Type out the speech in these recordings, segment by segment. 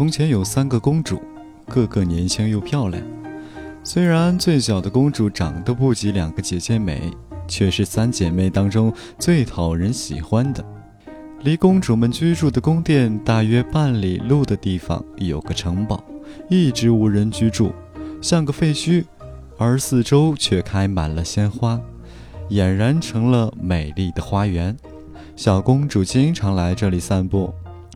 从前有三个公主，个个年轻又漂亮。虽然最小的公主长得不及两个姐姐美，却是三姐妹当中最讨人喜欢的。离公主们居住的宫殿大约半里路的地方有个城堡，一直无人居住，像个废墟，而四周却开满了鲜花，俨然成了美丽的花园。小公主经常来这里散步。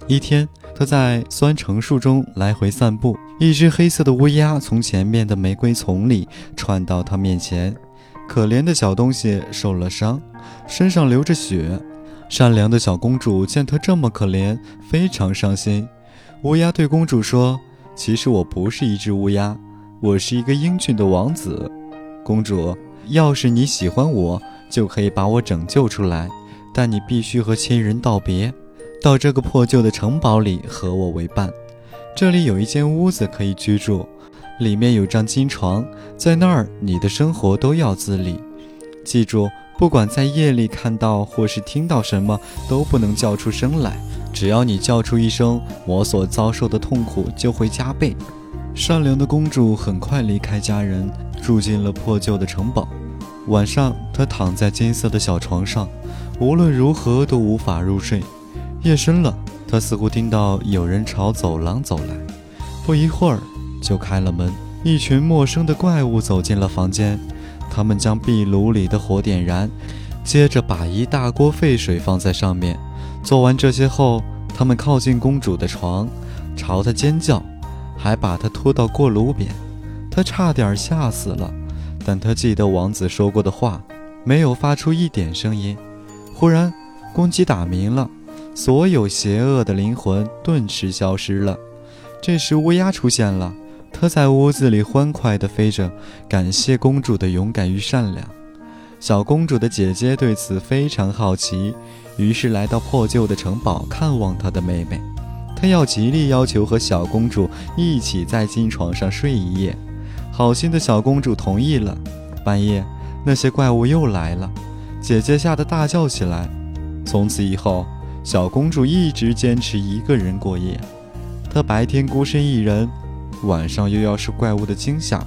一天，他在酸橙树中来回散步，一只黑色的乌鸦从前面的玫瑰丛里窜到他面前。可怜的小东西受了伤，身上流着血。善良的小公主见他这么可怜，非常伤心。乌鸦对公主说：“其实我不是一只乌鸦，我是一个英俊的王子。公主，要是你喜欢我，就可以把我拯救出来。但你必须和亲人道别，到这个破旧的城堡里和我为伴。这里有一间屋子可以居住，里面有张金床，在那儿你的生活都要自理。记住。”不管在夜里看到或是听到什么，都不能叫出声来。只要你叫出一声，我所遭受的痛苦就会加倍。善良的公主很快离开家人，住进了破旧的城堡。晚上，她躺在金色的小床上，无论如何都无法入睡。夜深了，他似乎听到有人朝走廊走来。不一会儿，就开了门，一群陌生的怪物走进了房间。他们将壁炉里的火点燃，接着把一大锅沸水放在上面。做完这些后，他们靠近公主的床，朝她尖叫，还把她拖到锅炉边。她差点吓死了，但她记得王子说过的话，没有发出一点声音。忽然，公鸡打鸣了，所有邪恶的灵魂顿时消失了。这时，乌鸦出现了。它在屋子里欢快地飞着，感谢公主的勇敢与善良。小公主的姐姐对此非常好奇，于是来到破旧的城堡看望她的妹妹。她要极力要求和小公主一起在金床上睡一夜。好心的小公主同意了。半夜，那些怪物又来了，姐姐吓得大叫起来。从此以后，小公主一直坚持一个人过夜。她白天孤身一人。晚上又要是怪物的惊吓，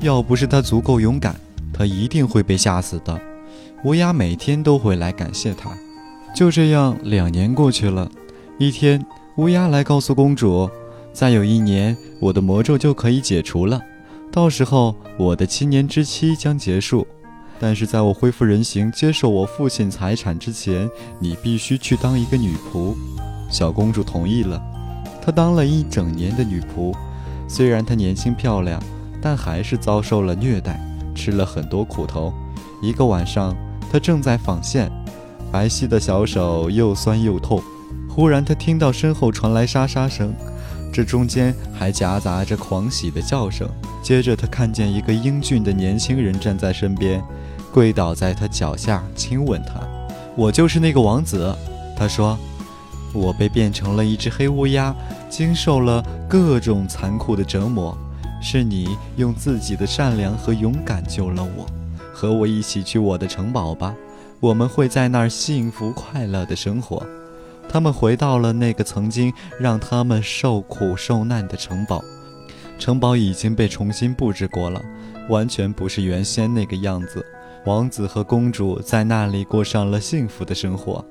要不是她足够勇敢，她一定会被吓死的。乌鸦每天都会来感谢她。就这样，两年过去了。一天，乌鸦来告诉公主，再有一年，我的魔咒就可以解除了，到时候我的七年之期将结束。但是在我恢复人形、接受我父亲财产之前，你必须去当一个女仆。小公主同意了，她当了一整年的女仆。虽然她年轻漂亮，但还是遭受了虐待，吃了很多苦头。一个晚上，她正在纺线，白皙的小手又酸又痛。忽然，她听到身后传来沙沙声，这中间还夹杂着狂喜的叫声。接着，她看见一个英俊的年轻人站在身边，跪倒在他脚下亲吻他。我就是那个王子，他说。我被变成了一只黑乌鸦。经受了各种残酷的折磨，是你用自己的善良和勇敢救了我。和我一起去我的城堡吧，我们会在那儿幸福快乐的生活。他们回到了那个曾经让他们受苦受难的城堡，城堡已经被重新布置过了，完全不是原先那个样子。王子和公主在那里过上了幸福的生活。